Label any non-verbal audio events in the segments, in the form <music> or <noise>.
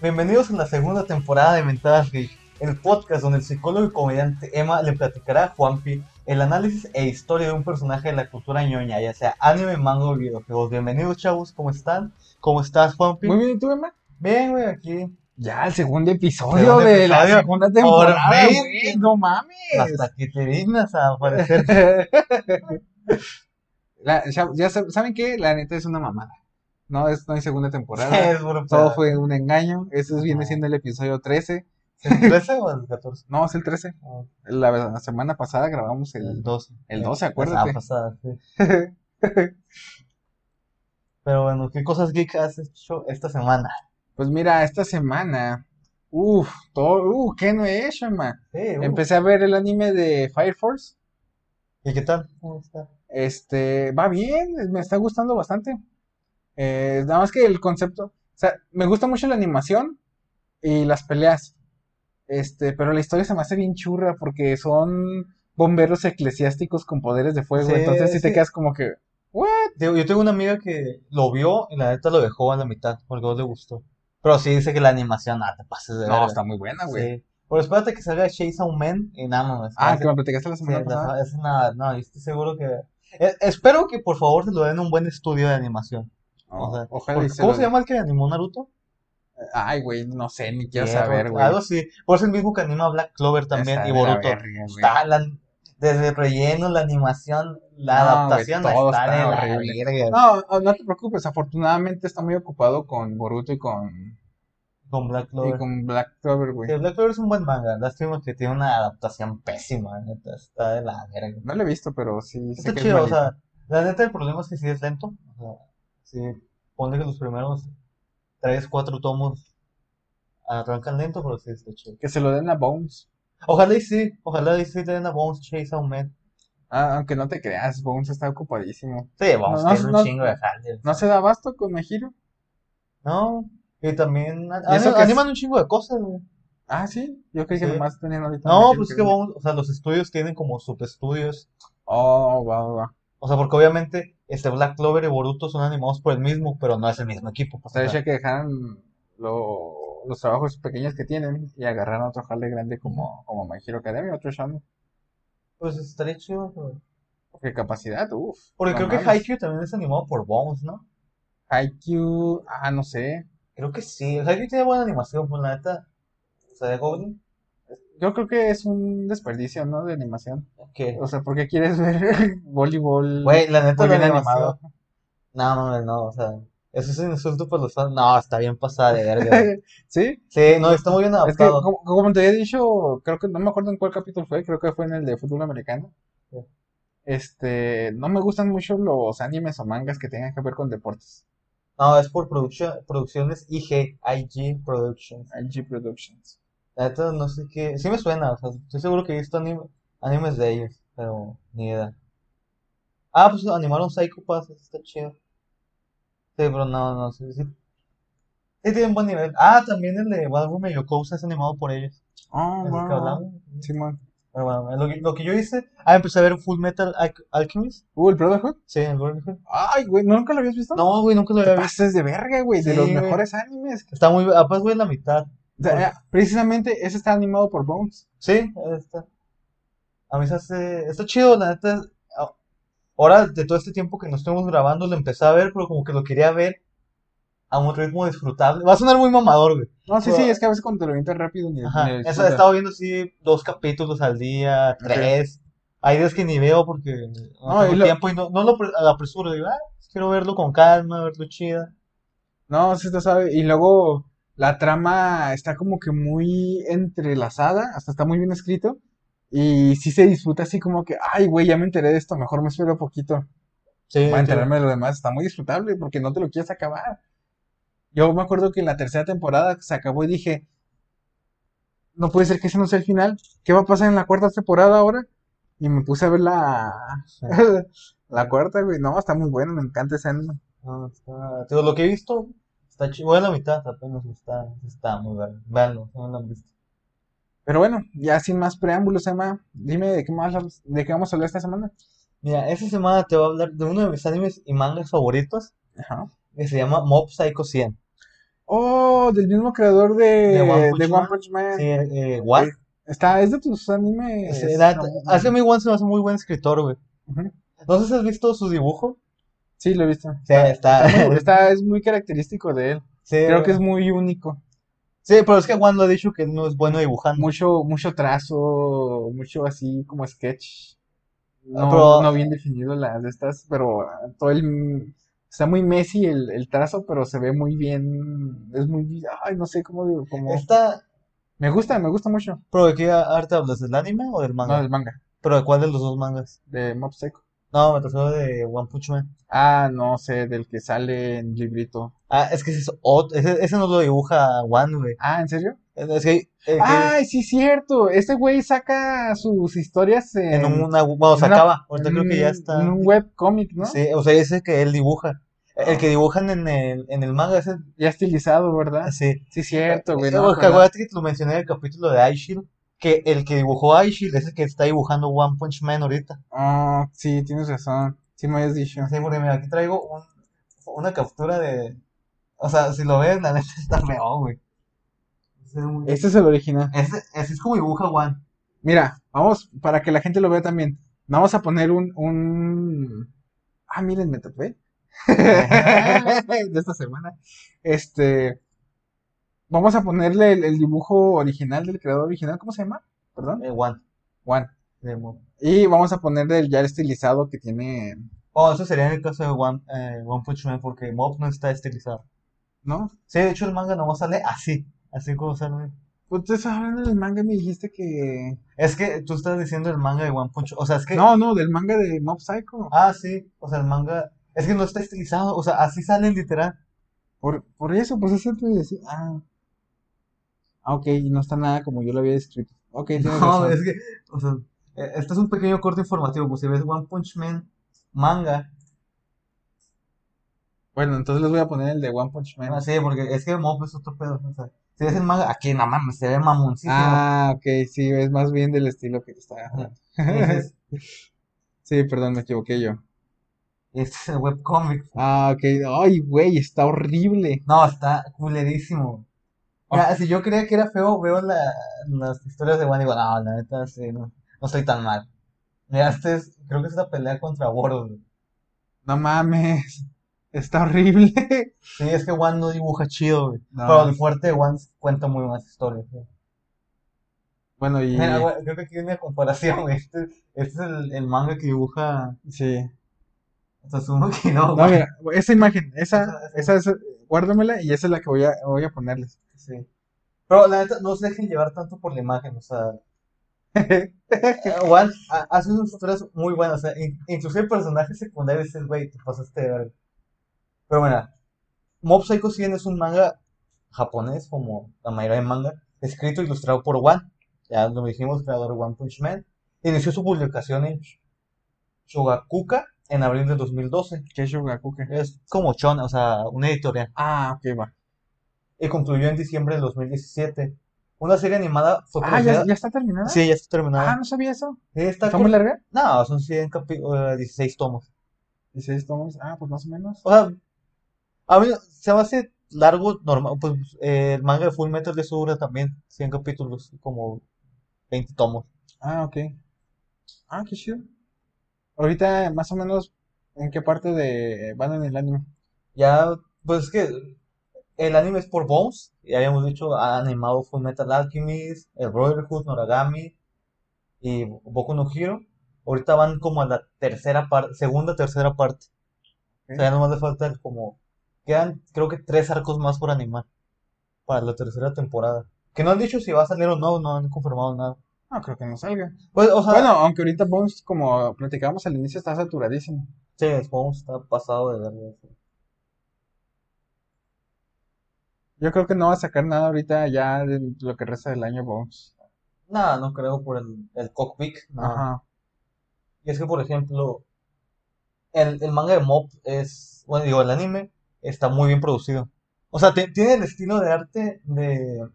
Bienvenidos a la segunda temporada de Mentadas Geek, el podcast donde el psicólogo y comediante Emma le platicará a Juanpi el análisis e historia de un personaje de la cultura ñoña, ya sea anime, manga o videojuegos. Bienvenidos, chavos, ¿cómo están? ¿Cómo estás, Juanpi? Muy bien, ¿y tú, Emma? Bien, güey, aquí. Ya, el segundo episodio Segundo de la segunda temporada, güey, no mames. Hasta que te dignas a aparecer. <laughs> La- ya, ya sab- ¿Saben qué? La neta es una mamada. No, es, no hay segunda temporada. <laughs> es Todo fue un engaño. Ese viene Ajá. siendo el episodio 13. ¿El 13 o el 14? <laughs> No, es el 13. Ah, La, la semana pasada grabamos El el... 12. el 12, La acuérdate. pasada, sí. <laughs> Pero bueno, ¿qué cosas geek has hecho esta semana? Pues mira, esta semana... Uf, todo... Uh, ¿qué no he hecho, Emma? Sí, uh. Empecé a ver el anime de Fire Force. ¿Y qué tal? ¿Cómo está? Este, va bien, me está gustando bastante. Eh, nada más que el concepto, o sea, me gusta mucho la animación y las peleas. Este, pero la historia se me hace bien churra porque son bomberos eclesiásticos con poderes de fuego. Sí, entonces sí te sí. quedas como que, ¿what? Yo tengo una amiga que lo vio y la neta lo dejó a la mitad porque no le gustó. Pero sí dice que la animación, ah, te pases de No, verga. está muy buena, güey. Sí. Pero espérate que salga Chase Man y nada más. Ah, que me platicaste la Sí, semana la- pasada. es una, no, yo estoy seguro que... eh, espero que por favor se lo den un buen estudio de animación. O sea, ojalá porque- y se ¿Cómo lo- se llama el que animó Naruto? Ay, güey, no sé, ni quiero Hierro, saber, güey. Algo así. Por eso el mismo que anima Black Clover también Está y de la Boruto. verga, güey. Está la- desde el relleno, la animación, la No, adaptación todo está está de la horrible. verga. No, no te preocupes, afortunadamente está muy ocupado con Boruto y con, Con Black y Clover. con Black Clover, güey. Sí, Black Clover es un buen manga. Lástima que tiene una adaptación pésima, neta. Está de la verga. No lo he visto, pero sí sé Está que es chido, o malito. sea, la neta el problema es que sí es lento. O sea, sí, ponle que los primeros 3, 4 tomos arrancan lento, pero sí está chido. Que se lo den a Bones. Ojalá y sí, ojalá y sí le den a Bones Chase a un man. Ah, aunque no te creas, Bones está ocupadísimo. Sí, Bones No, no, tiene un no- chingo de jale. ¿No se da abasto con Mejiro? No, y también ¿Y eso es? animan un chingo de cosas, güey. Ah, sí. Yo creí que Sí. nomás tenían ahorita. No, pues es que es- Bones, o sea, los estudios tienen como subestudios. Oh, va, va. O sea, porque obviamente este Black Clover y Boruto son animados por el mismo, pero no es el mismo equipo. O sea, O sea, hecho que dejaran lo- los trabajos pequeños que tienen y agarraran otro jale grande como, como My Hero Academia, otro shonen. pues estaría chido. pero- Porque capacidad, uff. Porque creo que Haikyuu también es animado por Bones, ¿no? Haikyuu, ah, no sé. Creo que sí. Haikyuu tiene buena animación, pues la neta. O sea, de Goblin. Yo creo que es un desperdicio, ¿no? De animación. Que, O sea, ¿por qué quieres ver <laughs> voleibol güey, la neta muy bien animado? No, no, no, o sea, eso es un insulto para los fans. No, está bien pasada de verga. <laughs> ¿Sí? Sí, no, está muy bien Es que, adaptado. como, como te había dicho, creo que no me acuerdo en cuál capítulo fue, creo que fue en el de fútbol americano. Sí. Este, no me gustan mucho los animes o mangas que tengan que ver con deportes. No, es por producción, producciones IG, IG Productions. IG Productions. La neta no sé qué. Sí me suena, o sea, estoy seguro que he visto anime- animes de ellos, pero ni idea. Ah, pues animaron Psycho Pass, está chido. Sí, pero no, no, sí, sí. Sí tienen buen nivel. Ah, también el de Walroom y Yokousa es animado por ellos. Oh, Es el que wow. hablamos. Simón. Pero bueno, lo que, lo que yo hice. Ah, empecé a ver Full Metal Al- Alchemist. Uh, el Brotherhood. Sí, el Brotherhood. Ay, güey, ¿nunca lo habías visto? No, güey, nunca lo había visto. pases de verga, güey, de Sí, los güey. mejores animes. Está muy. Apenas voy en la mitad. Sea, precisamente ese está animado por Bones. Sí, está. A mí se hace. Está chido, la neta. Ahora, de todo este tiempo que nos estuvimos grabando, lo empecé a ver, pero como que lo quería ver a un ritmo disfrutable. Va a sonar muy mamador, güey. No, sí, Pero- sí, es que a veces cuando te lo avientas rápido ni, Ajá. ni lo Eso, he estado viendo así dos capítulos al día, tres. Hay días que ni veo porque no, No, tengo y lo- tiempo y no, no lo pre- apresuro. Digo, ah, quiero verlo con calma, verlo chida. No, sí te sabe. Y luego la trama está como que muy entrelazada, hasta está muy bien escrito. Y sí se disfruta así como que, ay, güey, ya me enteré de esto, mejor me espero poquito Sí, para sí. enterarme de lo demás. Está muy disfrutable porque no te lo quieres acabar. Yo me acuerdo que en la tercera temporada se acabó y dije, no puede ser que ese no sea el final. ¿Qué va a pasar en la cuarta temporada ahora? Y me puse a ver la, <laughs> la cuarta, güey. No, está muy bueno, me encanta ese anime. No, está- lo que he visto está chido. Voy a la mitad apenas. Está, está muy bueno. Véanlo, si no lo han visto. Pero bueno, ya sin más preámbulos, Emma, dime de qué más, de qué vamos a hablar esta semana. Mira, esta semana te voy a hablar de uno de mis animes y mangas favoritos Ajá. que se llama Mob Psycho 100. Oh, del mismo creador de, De One de Punch One Man. Punch Man. Sí, eh, One. Está, es de tus animes. La- no, hace muy buen, se me hace muy buen escritor, güey. Ujú. No sé si has visto su dibujo. Sí, lo he visto. Sí, está. Está muy- <laughs> está- es muy característico de él. Sí, Creo que es muy único. Sí, pero es que Juan lo ha dicho que no es bueno dibujando. Mucho, mucho trazo, mucho así como sketch. No, pero- no bien definido las de estas, pero ah, todo el está muy Messi el, el trazo, pero se ve muy bien. Es muy, ay, no sé cómo digo, como Esta, me gusta, me gusta mucho. ¿pero de qué arte hablas? ¿Del anime o del manga? No, del manga, ¿Pero de cuál de los dos mangas? de Mob Psycho. No, me refiero de One Punch Man. Ah, no sé, del que sale en librito. Ah, es que ese, es ot- ese, ese no lo dibuja One, güey. Ah, ¿en serio? Es que, eh, Ay, sí, cierto. Este güey saca sus historias en, en una, bueno, se en una- acaba. Ahorita creo que ya un- está. En un webcomic, ¿no? Sí, o sea, ese que él dibuja. El que dibujan en el, en el manga, ese, Ya estilizado, ¿verdad? sí. Sí, cierto, güey. Eh, no acuérdate que te lo mencioné en el capítulo de iShield, que el que dibujó iShield es el que está dibujando One Punch Man ahorita. Ah, sí, tienes razón. Sí me habías dicho. Sí, porque mira, aquí traigo un- una captura de... O sea, si lo ves, la neta está feo, güey. Ese es muy- Este es el original. Ese, ese es como dibuja One. Mira, vamos, para que la gente lo vea también. Vamos a poner un, un... Ah, miren, me topé. <laughs> De esta semana. Este... Vamos a ponerle el, el dibujo original del creador original. ¿Cómo se llama? Perdón. Eh, One. Juan. Mob. Y vamos a ponerle el ya estilizado que tiene... Oh, eso sería en el caso de One, eh, One Punch Man, porque Mob no está estilizado. ¿No? Sí, de hecho el manga nomás sale así, así como sale. Pues tú estás hablando del manga y me dijiste que... Es que tú estás diciendo el manga de One Punch, o sea, es que... No, no, del manga de Mob Psycho. Ah, sí, o sea, el manga... Es que no está estilizado, o sea, así sale literal. Por, por eso, pues eso te decía. Ah. Ah, ok, y no está nada como yo lo había descrito. Ok, No, razón. es que, o sea, este es un pequeño corte informativo, pues si ves One Punch Man manga, Bueno, entonces les voy a poner el de One Punch Man. ah, sí, porque es que Mob es otro pedo, o sea, si ves el manga, aquí no mames, se ve mamoncísimo. Ah, ok, sí, es más bien del estilo que te está hablando. <laughs> Entonces, Sí, perdón, me equivoqué yo. este es el webcomic. Ah, ok. Ay, güey, está horrible. No, está culerísimo. Si yo creía que era feo, veo la, las historias de One y digo, no, la neta, sí, no, no estoy tan mal. Mira, este es, creo que es la pelea contra Boros. No mames. Está horrible. Sí, es que One no dibuja chido, güey. No. Pero el fuerte de One cuenta muy buenas historias, güey. Bueno, y. Mira, güey, creo que aquí hay una comparación, güey. Este, este es el, el manga que dibuja Sí. Sasuke no, No, mira, esa imagen, esa, Esa- esa es, guárdamela y esa es la que voy a, voy a ponerles. Sí. Pero la neta, no se dejen llevar tanto por la imagen, o sea. <laughs> eh, One ha- hace unas historias muy buenas, o sea, in- inclusive el personaje secundario dices, güey, te pasaste de ver. Pero bueno, Mob Psycho 100 es un manga japonés, como la mayoría de manga, escrito e ilustrado por One. Ya lo dijimos, creador de One Punch Man. Inició su publicación en Shogakuka en abril de 2012. ¿Qué es Shogakuka? Es como Chon, o sea, una editorial. Ah, ok, va. Y concluyó en diciembre de 2017. Una serie animada fue Ah, ¿ya, ya está terminada? Sí, ya está Ah, terminada. no sabía eso. Está ¿Está muy larga? No, son 100 capi- eh, 16 tomos. 16 tomos. Ah, pues más o menos. O sea, a mí se me hace largo, normal. Pues eh, el manga de Full Metal de dura también 100 capítulos, como 20 tomos. Ah, ok. Ah, qué chido. Ahorita, más o menos, ¿en qué parte de van en el anime? Ya, pues es que el anime es por Bones. Ya habíamos dicho, ha animado Full Metal Alchemist, el Brotherhood, Noragami y Boku no Hero. Ahorita van como a la tercera parte, segunda, tercera parte. O sea, ya nomás le falta como, quedan creo que tres arcos más por animar para la tercera temporada. Que no han dicho si va a salir o no, no han confirmado nada. No, creo que no salga. Pues, o sea, Bueno, aunque ahorita Bones, como platicábamos al inicio, está saturadísimo. sí, Bones está pasado de verlo. Yo creo que no va a sacar nada ahorita ya de lo que resta del año Bones. Nada, no creo por el, el cockpit. no. Ajá. Y es que, por ejemplo, el, el manga de Mob es, bueno, digo, el anime está muy bien producido. O sea, tiene el estilo de arte de...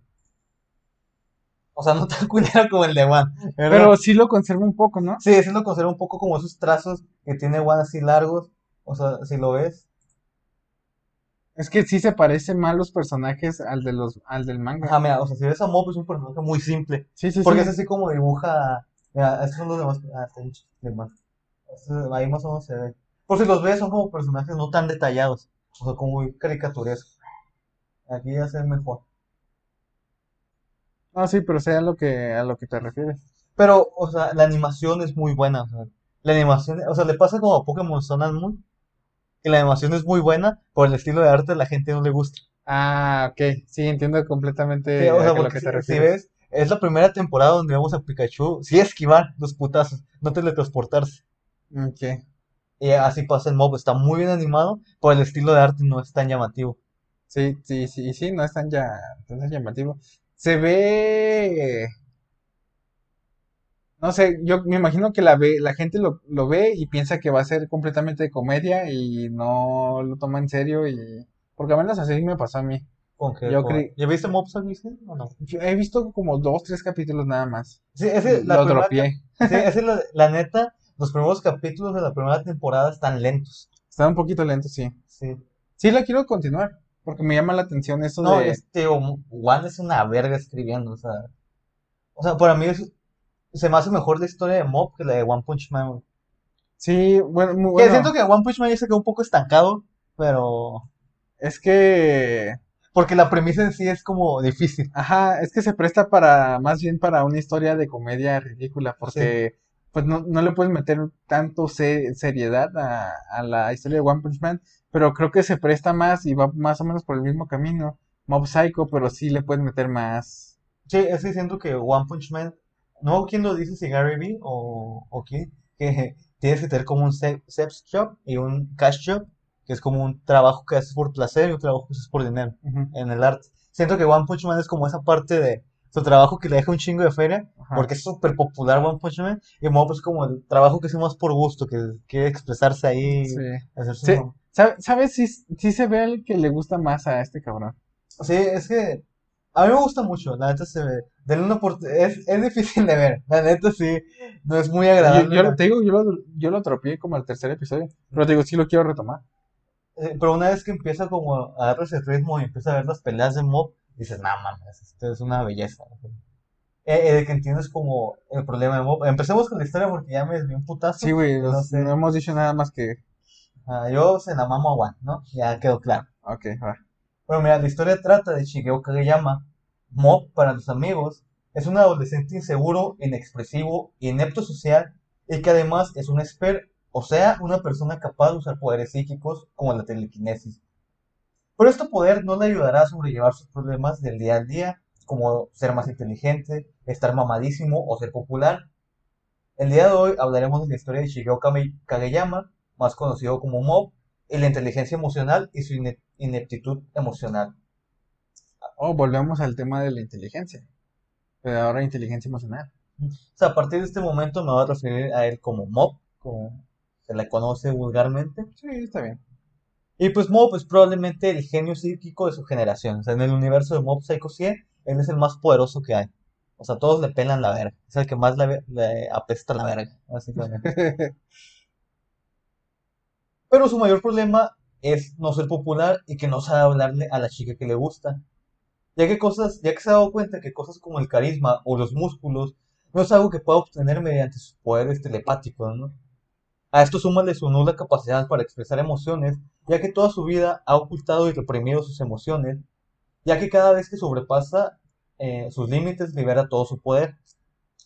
O sea, no tan <laughs> culero como el de One, ¿verdad? Pero sí lo conserva un poco, ¿no? Sí, siendo conserva un poco como esos trazos que tiene One así largos. O sea, si lo ves. Es que sí se parecen más los personajes al de los, al del manga. Ajá, mira, o sea, si ves a Mob es un personaje muy simple. Sí, sí, Porque sí. es así como dibuja. Mira, estos son los demás. Ah, está demás. Ahí más o menos se ve. Por si los ves, son como personajes no tan detallados. O sea, como muy caricaturescos. Aquí ya se ve mejor. No, sí, pero sé a lo que, a lo que te refieres. Pero, o sea, la animación es muy buena. O sea, la animación, o sea, le pasa como a Pokémon Sun and Moon. Que la animación es muy buena, por el estilo de arte a la gente no le gusta. Ah, ok. Sí, entiendo completamente Sí, o a sea, lo que si, te si refieres. ves, es la primera temporada donde vemos a Pikachu sí esquivar los putazos, no teletransportarse. Ok. Y así pasa el mob, está muy bien animado, por el estilo de arte no es tan llamativo. Sí, sí, sí, sí, no es tan, ya, tan llamativo. Se ve, no sé, yo me imagino que la ve, la gente lo, lo ve y piensa que va a ser completamente de comedia y no lo toma en serio y, porque al menos así me pasó a mí. Con que, Yo ¿Ya viste Mob o no? Yo he visto como dos, tres capítulos nada más. Sí, ese, la Lo primera dropié. sí, ese <laughs> la, la neta, los primeros capítulos de la primera temporada están lentos. Está un poquito lento, sí. Sí. Sí la quiero continuar, porque me llama la atención eso No, de... este, Juan es una verga escribiendo, o sea. O sea, para mí es- se me hace mejor la historia de Mob que la de One Punch Man. Sí, bueno, muy Que bueno. siento que One Punch Man ya se quedó un poco estancado, pero. Es que... Porque la premisa en sí es como difícil. Ajá, es que se presta para, más bien para una historia de comedia ridícula, porque pues no, no le puedes meter tanto se- seriedad a, a la historia de One Punch Man, pero creo que se presta más y va más o menos por el mismo camino. Mob Psycho, pero sí le puedes meter más. Sí, es que siento que One Punch Man, no quién lo dice, si Gary Vee o, o quién, <laughs> que tienes que tener como un se- sex job y un cash job, que es como un trabajo que haces por placer y un trabajo que haces por dinero en el arte. Siento que One Punch Man es como esa parte de su trabajo que le deja un chingo de feria, ajá. porque es súper popular One Punch Man, y Mob es como el trabajo que hace más por gusto, que quiere expresarse ahí, Sí. Sí. nombre. ¿Sabe- ¿Sabes si sí se ve el que le gusta más a este cabrón? Sí, es que a mí me gusta mucho, la neta se ve, denle una es, es difícil de ver, la neta sí, no es muy Yo, agradable. yo te digo, yo lo, yo lo tropié como al tercer episodio, pero te digo, sí lo quiero retomar. Eh, pero una vez que empieza como a agarrar ese ritmo y empieza a ver las peleas de Mob, dices, nah, mames, esto es una belleza. Eh, eh, que entiendes como el problema de Mob. Empecemos con la historia porque ya me desvié un putazo. Sí, güey, no sé. no hemos dicho nada más que... Ah, yo se la mamo a One, ¿no? Ya quedó claro. Ok, va. Bueno, mira, la historia trata de Shigeo Kageyama. Mob, para los amigos, es un adolescente inseguro, inexpresivo, inepto social y que además es un expert, o sea, una persona capaz de usar poderes psíquicos como la telequinesis. Pero este poder no le ayudará a sobrellevar sus problemas del día al día, como ser más inteligente, estar mamadísimo o ser popular. El día de hoy hablaremos de la historia de Shigeo Kageyama, más conocido como Mob, y la inteligencia emocional y su ine- ineptitud emocional. Oh, volvemos al tema de la inteligencia. Pero ahora inteligencia emocional. O sea, a partir de este momento me voy a referir a él como Mob, como se le conoce vulgarmente. Sí, está bien. Y pues Mob es probablemente el genio psíquico de su generación. O sea, en el universo de Mob Psycho 100, él es el más poderoso que hay. O sea, todos le pelan la verga. Es el que más le, le apesta la verga, básicamente. <laughs> Pero su mayor problema es no ser popular y que no sabe hablarle a la chica que le gusta. Ya que cosas, ya que se ha dado cuenta que cosas como el carisma o los músculos no es algo que pueda obtener mediante sus poderes telepáticos, ¿no? A esto súmale su nula capacidad para expresar emociones, ya que toda su vida ha ocultado y reprimido sus emociones, ya que cada vez que sobrepasa eh, sus límites libera todo su poder.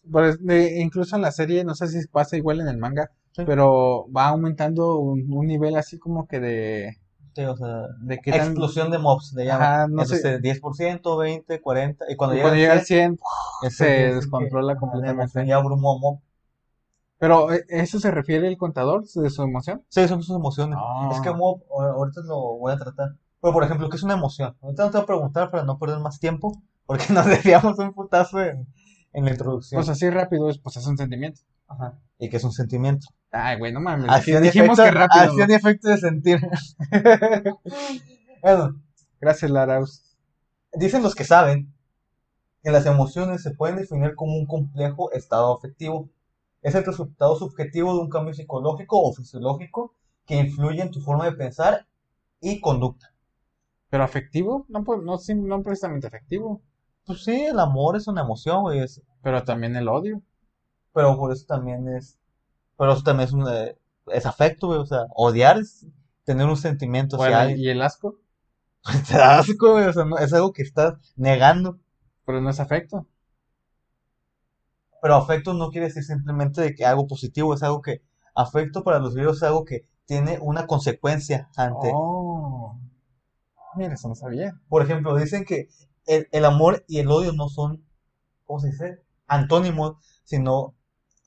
Pues, de- incluso en la serie, no sé si pasa igual en el manga, Sí. pero va aumentando un, un nivel así como que de, Sí, o sea, de qué tan... explosión de mobs le llaman. Ajá, no sé. Entonces, 10%, 20, 40, y cuando y llega cuando al llega al 100, 100, ese se descontrola completamente. Ya abrumó mob. Pero, ¿e- ¿eso se refiere el contador de su emoción? Sí, son sus emociones. Ah. Es que ahorita lo voy a tratar. Pero, por ejemplo, ¿qué es una emoción? Ahorita no te voy a preguntar para no perder más tiempo, porque <laughs> nos desviamos un putazo en, en la introducción. Pues así rápido, es, pues es un sentimiento. Ajá. Y que es un sentimiento. Ay, güey, no mames. Acción dijimos efecto, que rápido. acción y efecto de sentir. <laughs> bueno, Gracias, Laraus. dicen los que saben que las emociones se pueden definir como un complejo estado afectivo. Es el resultado subjetivo de un cambio psicológico o fisiológico que influye en tu forma de pensar y conducta. Pero afectivo, no, pues, no, no precisamente afectivo, Pues sí, el amor es una emoción, güey, es- pero también el odio. pero por eso también es, pero eso también es un, eh, es afecto, güey, o sea, odiar es tener un sentimiento hacia Bueno, alguien. y el asco, <laughs> Te da asco, güey, o sea, no- es algo que estás negando. pero no es afecto. Pero afecto no quiere decir simplemente de que algo positivo, es algo que, afecto para los griegos es algo que tiene una consecuencia ante. Oh, mira, eso no sabía. Por ejemplo, dicen que el, el amor y el odio no son, ¿cómo se dice? Antónimos, sino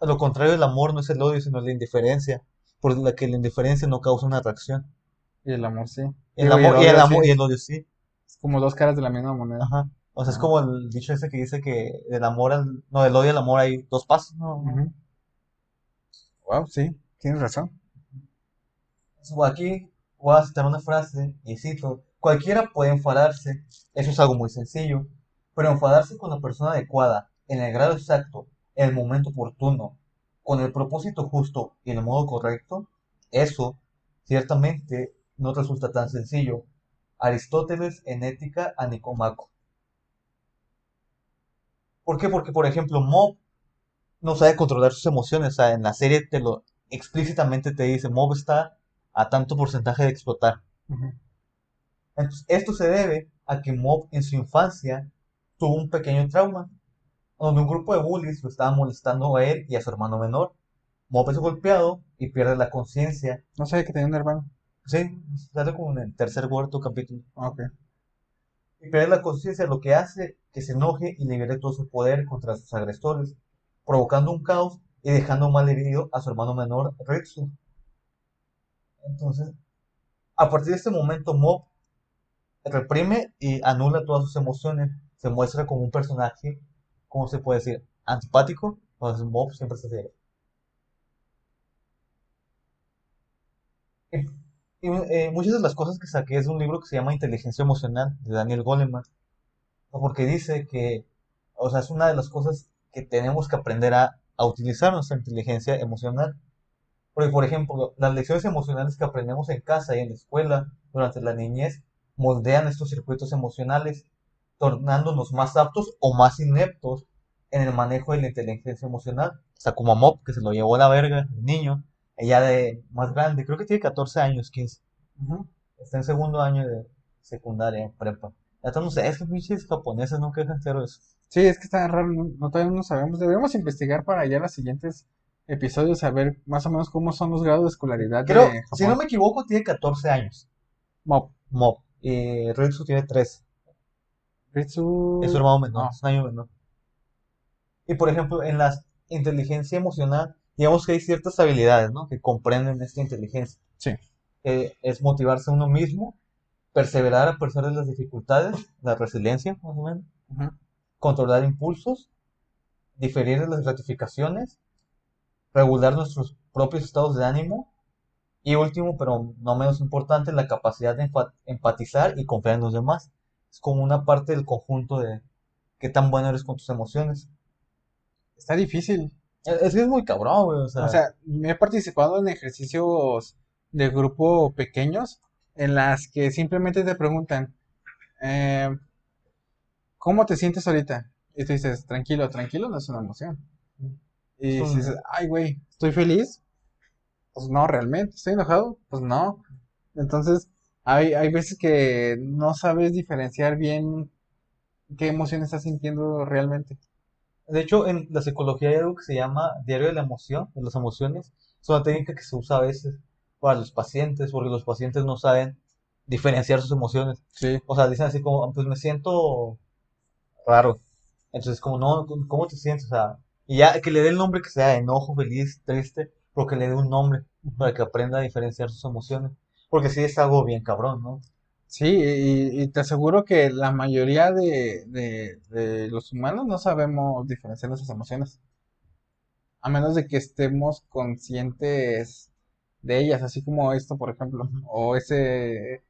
a lo contrario, el amor no es el odio, sino la indiferencia, por la que la indiferencia no causa una reacción. Y el amor sí. El Digo, amor, y el odio amor sí. y el odio sí. Es como dos caras de la misma moneda. Ajá. O sea, es como el dicho ese que dice que del amor al, no, del odio al amor hay dos pasos, ¿no? Wow, sí, tienes razón. Aquí voy a citar una frase y cito, cualquiera puede enfadarse, eso es algo muy sencillo, pero enfadarse con la persona adecuada, en el grado exacto, en el momento oportuno, con el propósito justo y en el modo correcto, eso ciertamente no resulta tan sencillo. Aristóteles en Ética a Nicomaco. ¿Por qué? Porque, por ejemplo, Mob no sabe controlar sus emociones. O sea, en la serie te lo explícitamente te dice, Mob está a tanto porcentaje de explotar. Entonces, esto se debe a que Mob en su infancia tuvo un pequeño trauma, donde un grupo de bullies lo estaban molestando a él y a su hermano menor. Mob es golpeado y pierde la conciencia. No sabía que tenía un hermano. Sí, sale como en el tercer cuarto capítulo. Ah, Ok. Y pierde la conciencia, lo que hace que se enoje y libere todo su poder contra sus agresores, provocando un caos y dejando mal herido a su hermano menor, Ritsu. Entonces, a partir de este momento, Mob reprime y anula todas sus emociones. Se muestra como un personaje, ¿cómo se puede decir? Antipático. Entonces, Mob siempre se hace. Y, y, eh, muchas de las cosas que saqué es de un libro que se llama Inteligencia Emocional, de Daniel Goleman. Porque dice que, o sea, es una de las cosas que tenemos que aprender a, utilizar nuestra inteligencia emocional. Porque, por ejemplo, las lecciones emocionales que aprendemos en casa y en la escuela durante la niñez moldean estos circuitos emocionales, tornándonos más aptos o más ineptos en el manejo de la inteligencia emocional. O sea, como Mop, que se lo llevó a la verga, el niño, ella de más grande, creo que tiene 14 años, 15. Ujú. Está en segundo año de secundaria, prepa. Ya no sé, es que pinches japoneses no quejan cero eso. Sí, es que está raro, no, no- todavía no sabemos. Deberíamos investigar para ya los siguientes episodios, saber más o menos cómo son los grados de escolaridad Creo, de si no me equivoco, tiene 14 años. Mop. Mop. Y Ritsu tiene 13. Ritsu. Es su hermano menor, no. es un año menor. Y por ejemplo, en la inteligencia emocional, digamos que hay ciertas habilidades, ¿no? Que comprenden esta inteligencia. Sí. Eh, es motivarse a uno mismo, perseverar a pesar de las dificultades, la resiliencia, más o menos, Ujú. controlar impulsos, diferir de las gratificaciones, regular nuestros propios estados de ánimo y último, pero no menos importante, la capacidad de empa- empatizar y confiar en los demás. Es como una parte del conjunto de qué tan bueno eres con tus emociones. Está difícil. Es que es muy cabrón, güey, o sea, O sea, me he participado en ejercicios de grupo pequeños en las que simplemente te preguntan, eh, ¿cómo te sientes ahorita? Y tú dices, tranquilo, tranquilo no es una emoción. Y un- dices, ay, güey, ¿estoy feliz? Pues no, realmente. ¿Estoy enojado? Pues no. Entonces, hay, hay veces que no sabes diferenciar bien qué emoción estás sintiendo realmente. De hecho, en la psicología hay algo que se llama diario de la emoción, de las emociones. Es una técnica que se usa a veces para los pacientes, porque los pacientes no saben diferenciar sus emociones. Sí. O sea, dicen así como, pues me siento raro. Entonces, como, no, ¿cómo te sientes? O sea, y ya que le dé el nombre que sea, enojo, feliz, triste, pero que le dé un nombre para que aprenda a diferenciar sus emociones. Porque sí es algo bien cabrón, ¿no? Sí, y, y te aseguro que la mayoría de, de, de los humanos no sabemos diferenciar nuestras emociones. A menos de que estemos conscientes de ellas, así como esto, por ejemplo. O ese...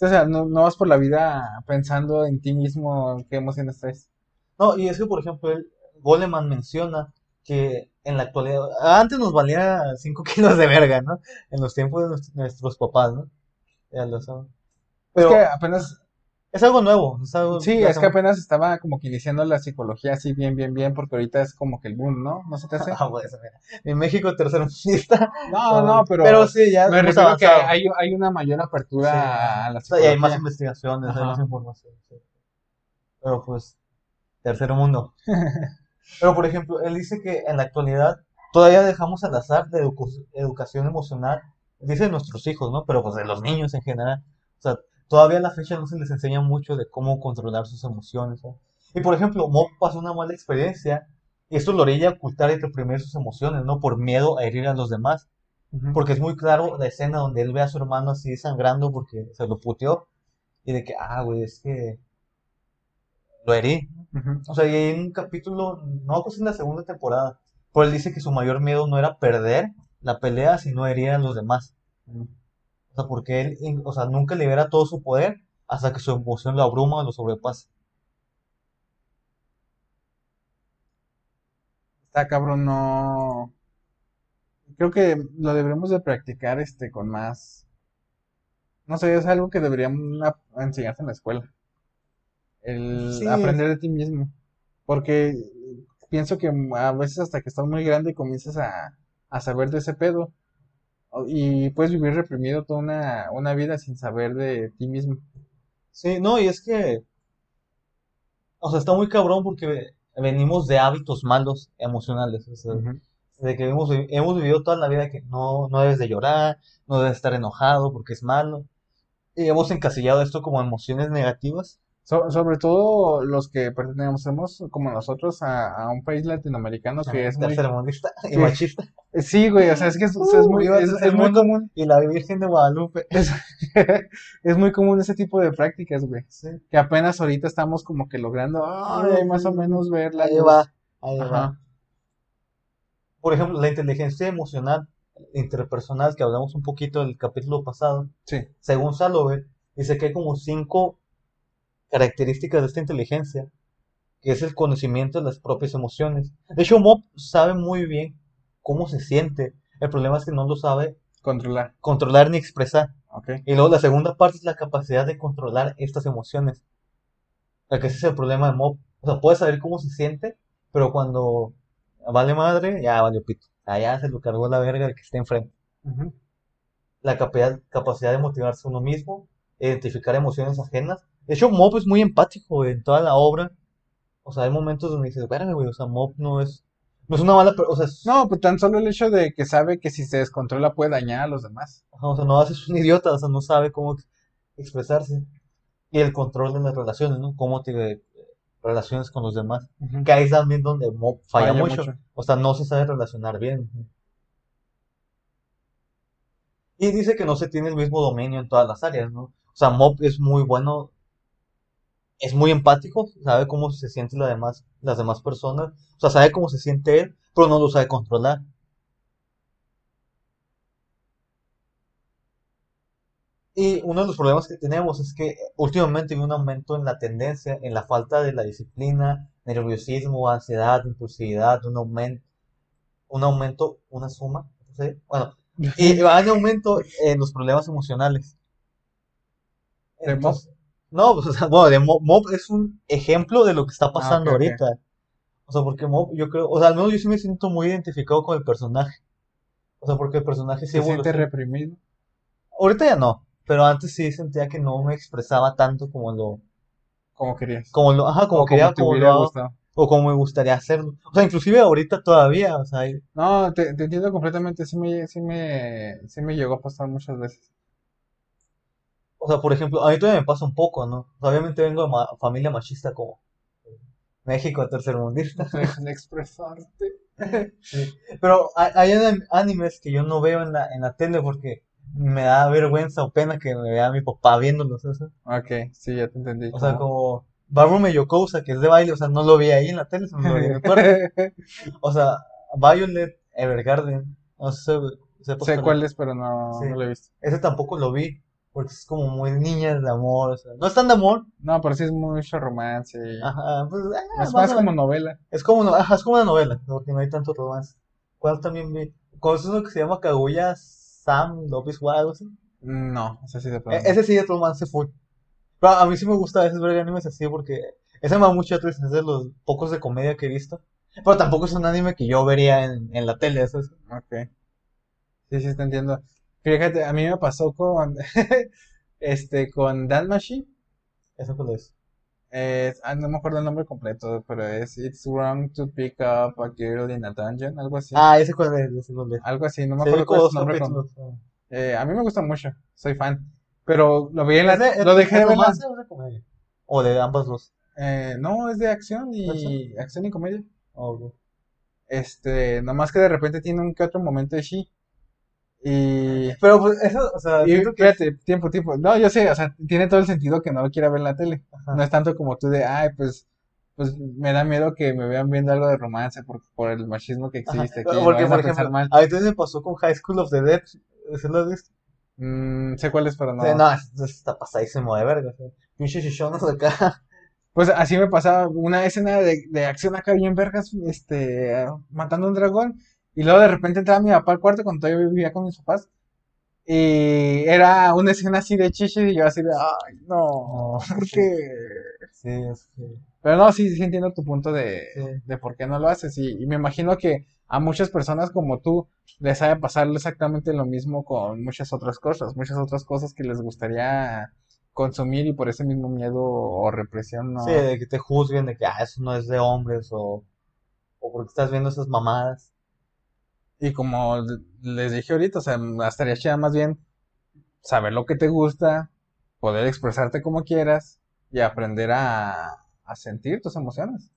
O sea, no, no vas por la vida pensando en ti mismo qué emociones traes. No, y es que, por ejemplo, él, Goleman menciona que en la actualidad, antes nos valía 5 <laughs> kilos de verga, ¿no? En los tiempos de nuestros, nuestros papás, ¿no? Ya lo saben. Pero es que apenas, es algo nuevo. Es algo sí, es que no- apenas estaba como que iniciando la psicología así bien, bien, bien, porque ahorita es como que el boom, ¿no? ¿No se te hace? <laughs> Ah, pues, mira, en México tercermundista. No, <laughs> no, pero, Pero sí, ya me refiero que hay, hay una mayor apertura Sí. a la sea, y hay más psicología. investigaciones, hay más información. sí. Pero pues, tercer mundo. <laughs> Pero por ejemplo, él dice que en la actualidad todavía dejamos al azar de edu- educación emocional, dice de nuestros hijos, ¿no? Pero pues de los niños en general. O sea, todavía a la fecha no se les enseña mucho de cómo controlar sus emociones. ¿no? Y por ejemplo, Mob pasó una mala experiencia y esto lo orilla a ocultar y reprimir sus emociones, ¿no? Por miedo a herir a los demás. Porque es muy claro la escena donde él ve a su hermano así sangrando porque se lo puteó. Y de que, ah, güey, es que lo herí. O sea, y hay un capítulo, no, pues en la segunda temporada. Pero él dice que su mayor miedo no era perder la pelea, sino herir a los demás. O sea, porque él, o sea, nunca libera todo su poder hasta que su emoción lo abruma o lo sobrepasa. Está cabrón, no. Creo que lo deberíamos de practicar este con más. No sé, es algo que deberíamos enseñarse en la escuela. El Sí. aprender de ti mismo. Porque pienso que a veces hasta que estás muy grande comienzas a, a saber de ese pedo. O- Y puedes vivir reprimido toda una, una vida sin saber de ti mismo. Sí, no, y es que, o sea, está muy cabrón porque venimos de hábitos malos emocionales. O sea, de que hemos, hemos vivido toda la vida que no, no debes de llorar, no debes estar enojado porque es malo. Y hemos encasillado esto como emociones negativas. So- sobre todo los que pertenecemos, como nosotros, a, a un país latinoamericano que es muy... tercermundista <laughs> y que- machista. Sí, güey, o sea, es que es, Uh, muy, el es, es muy común, Y la Virgen de Guadalupe. es, <laughs> es muy común ese tipo de prácticas, güey. Sí, Que apenas ahorita estamos como que logrando, ay, más o menos ver la ahí va, ahí va. Por ejemplo, la inteligencia emocional interpersonal que hablamos un poquito del capítulo pasado, Sí. según Salovey, dice que hay como cinco características de esta inteligencia, que es el conocimiento de las propias emociones. De hecho, Mob sabe muy bien cómo se siente. El problema es que no lo sabe Controlar. controlar ni expresar. Ok. Y luego la segunda parte es la capacidad de controlar estas emociones. O sea, que ese es el problema de Mob. O sea, puede saber cómo se siente, pero cuando vale madre, ya vale pito. Allá se lo cargó la verga el que está enfrente. Ujú. La capacidad, capacidad de motivarse uno mismo, identificar emociones ajenas. De hecho, Mob es muy empático en toda la obra. O sea, hay momentos donde dices, verga, güey, o sea, Mob no es, no es una mala persona, o sea, es- No, pues tan solo el hecho de que sabe que si se descontrola puede dañar a los demás. Ajá, o sea, no es un idiota, o sea, no sabe cómo ex- expresarse. Y el control de las relaciones, ¿no? Cómo te eh, relaciones con los demás. Que ahí es también donde Mob falla, Falla mucho. mucho. O sea, no se sabe relacionar bien. Y dice que no se tiene el mismo dominio en todas las áreas, ¿no? O sea, Mob es muy bueno, es muy empático, sabe cómo se sienten las demás, las demás personas. O sea, sabe cómo se siente él, pero no lo sabe controlar. Y uno de los problemas que tenemos es que últimamente hay un aumento en la tendencia, en la falta de la disciplina, nerviosismo, ansiedad, impulsividad, un aumento, un aumento, una suma, ¿sí? Bueno, y hay un aumento en los problemas emocionales. ¿De Entonces- no, pues, <laughs> o sea, bueno, de Mob, Mob es un ejemplo de lo que está pasando ok, ok. ahorita. O sea, porque Mob, yo creo, o sea, al menos yo sí me siento muy identificado con el personaje. O sea, porque el personaje sí Se siente reprimido. Ahorita ya no, pero antes sí sentía que no me expresaba tanto como lo, Como querías. como lo, ajá, como O quería, como lo hago, o como me gustaría hacerlo. O sea, inclusive ahorita todavía, o sea, hay- No, te, te entiendo completamente. Sí me, sí me, sí me llegó a pasar muchas veces. O sea, por ejemplo, a mí todavía me pasa un poco, ¿no? O sea, obviamente vengo de ma- familia machista como México, tercermundista. <laughs> Deja de expresarte. Sí. Pero hay, hay anim- animes que yo no veo en la, en la tele porque me da vergüenza o pena que me vea mi papá viéndolos, ¿sabes? Ok, sí, ya te entendí. O sea, como Barume Yokousa, que es de baile, o sea, no lo vi ahí en la tele, sino lo vi en el cuarto. <laughs> O sea, Violet Evergarden, no sé, sepas Sé cuál cuál es, pero no, Sí. no lo he visto. Ese tampoco lo vi, porque es como muy niñas de amor, o sea, no es tan de amor, No, pero sí es mucho romance. y- ajá, pues, ah, es más o como novela. Es como, no- ajá, es como una novela, porque no hay tanto romance. ¿Cuál también vi? ¿Conoces uno que se llama Kaguya Sam is War, algo así? No, o sea, sí de E- plano. ese sí es romance full. Pero a mí sí me gusta a veces ver animes así porque ese me da mucha tristeza, es de los pocos de comedia que he visto. Pero tampoco es un anime que yo vería en, en la tele, eso es. Ok. Sí, sí, te entiendo. Fíjate, a mí me pasó con, <laughs> este, con Danmachi. Eso que lo es. Es, ah, no me acuerdo el nombre completo, pero es It's wrong to pick up a girl in a dungeon, algo así. Ah, ese cuál es, ese cuál es. Algo así, no me acuerdo cuál es su nombre. com- capítulos. Eh, a mí me gusta mucho, soy fan. Pero lo vi en la, ¿Es de- lo dejé de ver. romance o de comedia? O de ambas dos. Eh, no, es de acción y ¿Acción? acción y comedia. Oh, ok. Este, nomás que de repente tiene un que otro momento de sí. Y, Pero pues eso, o sea, y que espérate, tiempo, tiempo. No, yo sé, o sea, tiene todo el sentido que no lo quiera ver en la tele. Ajá. No es tanto como tú de, ay, pues, pues me da miedo que me vean viendo algo de romance por, por el machismo que existe aquí. Porque, por ejemplo, mal. a veces me pasó con High School of the Dead. ¿Sí lo has visto? Mm, sé cuál es, pero no. Sí, no, esto está pasadísimo de verga. Pinche chichonos de acá. Pues así me pasaba una escena de, de acción acá bien vergas, este, matando a un dragón. Y luego de repente entraba mi papá al cuarto cuando todavía vivía con mis papás. Y era una escena así de chichis y yo así de, ay, no, ¿por qué? Sí, es que. Pero no, sí, sí entiendo tu punto de, Sí. de por qué no lo haces. Y, y me imagino que a muchas personas como tú les ha de pasar exactamente lo mismo con muchas otras cosas, muchas otras cosas que les gustaría consumir y por ese mismo miedo o represión no. Sí, de que te juzguen, de que ah, eso no es de hombres o, o porque estás viendo esas mamadas. Y como les dije ahorita, o sea, estaría chida más bien saber lo que te gusta, poder expresarte como quieras y aprender a, a sentir tus emociones.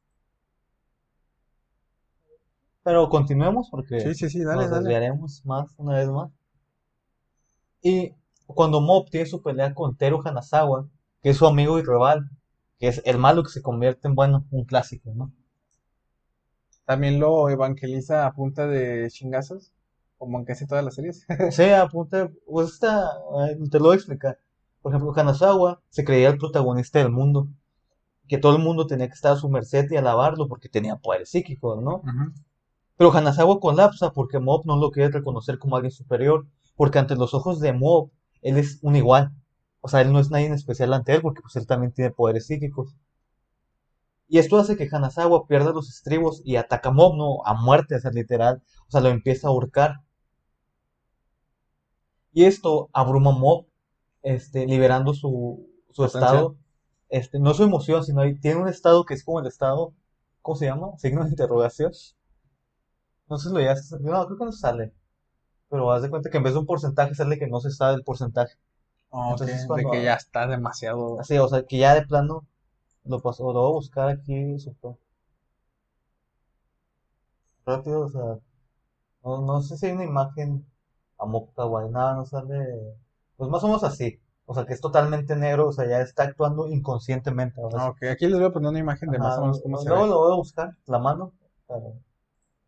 Pero continuemos porque Sí, sí, sí, dale, nos dale. desviaremos más, una vez más. Y cuando Mob tiene su pelea con Teru Hanazawa, que es su amigo y rival, que es el malo que se convierte en bueno, un clásico, ¿no? También lo evangeliza a punta de chingazos, como en casi todas las series. Sí, apunta, pues esta, eh, te lo voy a explicar. Por ejemplo, Hanazawa se creía el protagonista del mundo, que todo el mundo tenía que estar a su merced y alabarlo porque tenía poderes psíquicos, ¿no? Pero Hanazawa colapsa porque Mob no lo quiere reconocer como alguien superior, porque ante los ojos de Mob, él es un igual. O sea, él no es nadie en especial ante él, porque pues él también tiene poderes psíquicos. Y esto hace que Hanazawa pierda los estribos y ataca a Mob, ¿no? A muerte, o sea, literal. O sea, lo empieza a ahorcar. Y esto abruma a Mob, este, liberando su, su estado. Este, no su emoción, sino ahí tiene un estado que es como el estado, ¿cómo se llama? Signo de interrogación. No sé si lo ya no, creo que no sale. Pero haz de cuenta que en vez de un porcentaje sale que no se sabe el porcentaje. Ok, Entonces, cuando- que ya está demasiado. Así, o sea, que ya de plano lo pasó, lo voy a buscar aquí super rápido, o sea, no, no sé si hay una imagen a Mob Kawaii, nada, no sale, pues más o menos así, o sea, que es totalmente negro, o sea, ya está actuando inconscientemente, sea, Ok, aquí les voy a poner una imagen de más o menos cómo se luego ve. lo voy a buscar, la mano, pero,